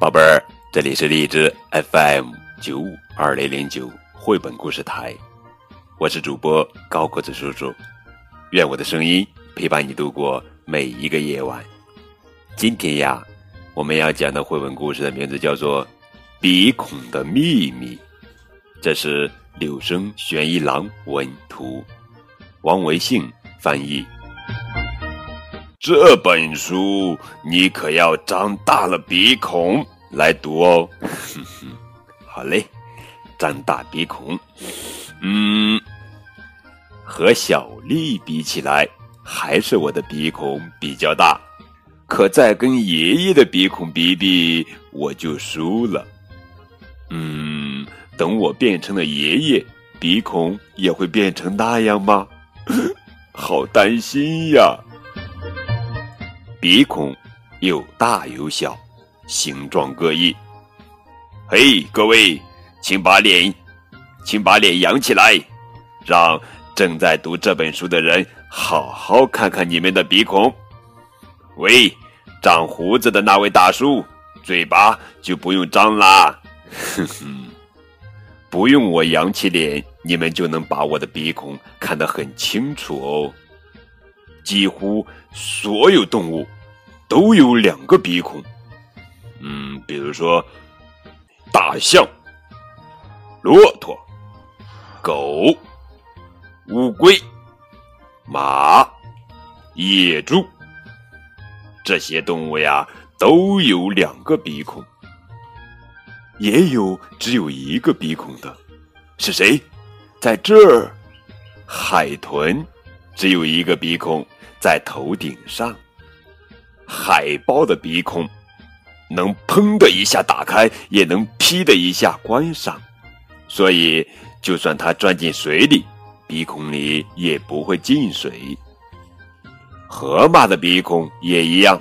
宝贝儿，这里是荔枝 FM 九五二零零九绘本故事台，我是主播高个子叔叔，愿我的声音陪伴你度过每一个夜晚。今天呀，我们要讲的绘本故事的名字叫做《鼻孔的秘密》，这是柳生玄一郎文图，王维信翻译。这本书你可要张大了鼻孔来读哦。好嘞，张大鼻孔。嗯，和小丽比起来，还是我的鼻孔比较大。可再跟爷爷的鼻孔比比，我就输了。嗯，等我变成了爷爷，鼻孔也会变成那样吗？好担心呀！鼻孔有大有小，形状各异。嘿，各位，请把脸，请把脸扬起来，让正在读这本书的人好好看看你们的鼻孔。喂，长胡子的那位大叔，嘴巴就不用张啦。哼哼，不用我扬起脸，你们就能把我的鼻孔看得很清楚哦。几乎所有动物都有两个鼻孔，嗯，比如说大象、骆驼、狗、乌龟、马、野猪，这些动物呀都有两个鼻孔，也有只有一个鼻孔的，是谁？在这儿，海豚只有一个鼻孔。在头顶上，海豹的鼻孔能砰的一下打开，也能劈的一下关上，所以就算它钻进水里，鼻孔里也不会进水。河马的鼻孔也一样，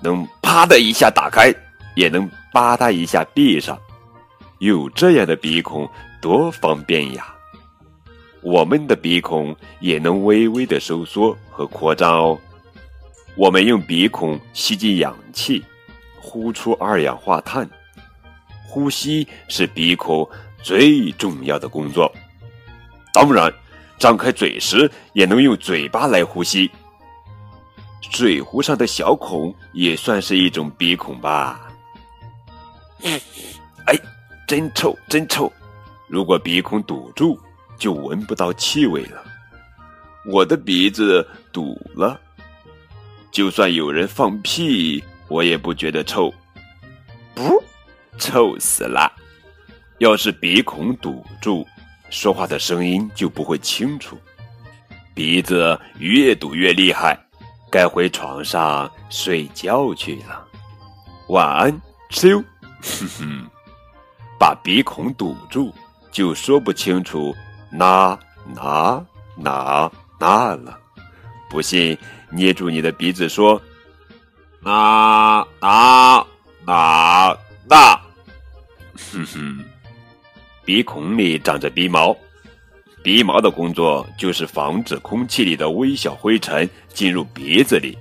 能啪的一下打开，也能吧嗒一下闭上。有这样的鼻孔多方便呀！我们的鼻孔也能微微的收缩和扩张哦。我们用鼻孔吸进氧气，呼出二氧化碳。呼吸是鼻孔最重要的工作。当然，张开嘴时也能用嘴巴来呼吸。水壶上的小孔也算是一种鼻孔吧？哎，真臭，真臭！如果鼻孔堵住。就闻不到气味了。我的鼻子堵了，就算有人放屁，我也不觉得臭。不，臭死了！要是鼻孔堵住，说话的声音就不会清楚。鼻子越堵越厉害，该回床上睡觉去了。晚安，咻。哼哼，把鼻孔堵住，就说不清楚。哪哪哪哪了？不信，捏住你的鼻子说：“哪哪哪哪。”哼哼，鼻孔里长着鼻毛，鼻毛的工作就是防止空气里的微小灰尘进入鼻子里。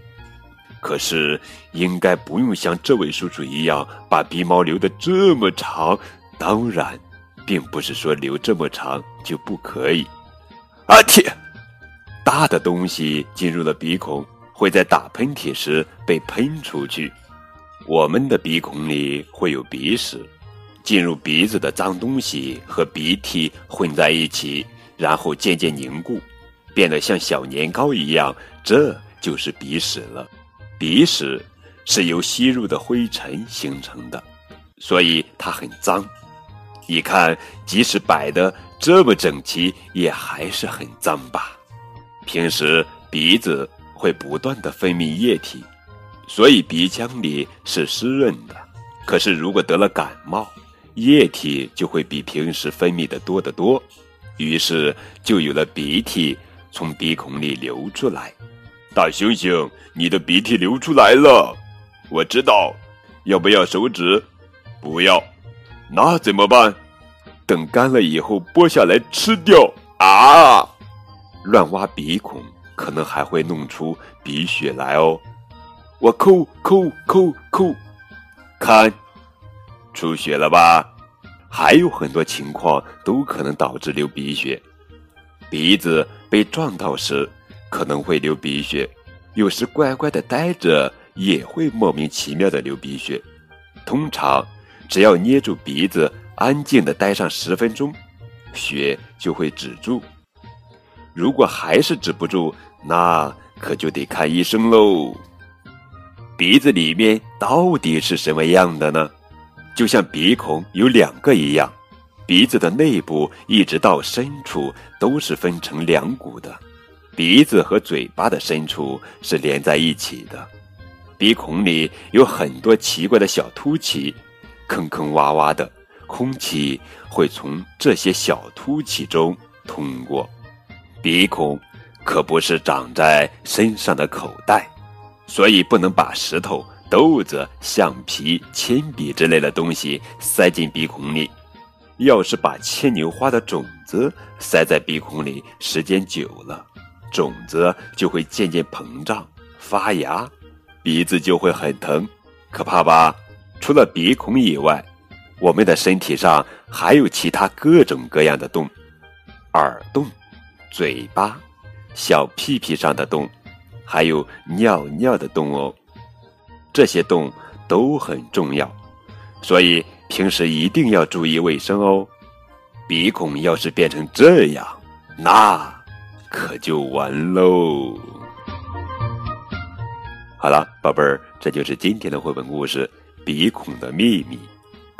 可是，应该不用像这位叔叔一样把鼻毛留得这么长。当然。并不是说留这么长就不可以。啊天！大的东西进入了鼻孔，会在打喷嚏时被喷出去。我们的鼻孔里会有鼻屎，进入鼻子的脏东西和鼻涕混在一起，然后渐渐凝固，变得像小年糕一样，这就是鼻屎了。鼻屎是由吸入的灰尘形成的，所以它很脏。你看，即使摆的这么整齐，也还是很脏吧？平时鼻子会不断的分泌液体，所以鼻腔里是湿润的。可是如果得了感冒，液体就会比平时分泌的多得多，于是就有了鼻涕从鼻孔里流出来。大猩猩，你的鼻涕流出来了，我知道。要不要手指？不要。那怎么办？等干了以后剥下来吃掉啊！乱挖鼻孔可能还会弄出鼻血来哦。我抠抠抠抠，看，出血了吧？还有很多情况都可能导致流鼻血。鼻子被撞到时可能会流鼻血，有时乖乖的待着也会莫名其妙的流鼻血。通常，只要捏住鼻子，安静的待上十分钟，血就会止住。如果还是止不住，那可就得看医生喽。鼻子里面到底是什么样的呢？就像鼻孔有两个一样，鼻子的内部一直到深处都是分成两股的。鼻子和嘴巴的深处是连在一起的。鼻孔里有很多奇怪的小凸起，坑坑洼洼的，空气会从这些小凸起中通过。鼻孔可不是长在身上的口袋，所以不能把石头。豆子、橡皮、铅笔之类的东西塞进鼻孔里，要是把牵牛花的种子塞在鼻孔里，时间久了，种子就会渐渐膨胀发芽，鼻子就会很疼，可怕吧？除了鼻孔以外，我们的身体上还有其他各种各样的洞：耳洞、嘴巴、小屁屁上的洞，还有尿尿的洞哦。这些洞都很重要，所以平时一定要注意卫生哦。鼻孔要是变成这样，那可就完喽。好了，宝贝儿，这就是今天的绘本故事《鼻孔的秘密》。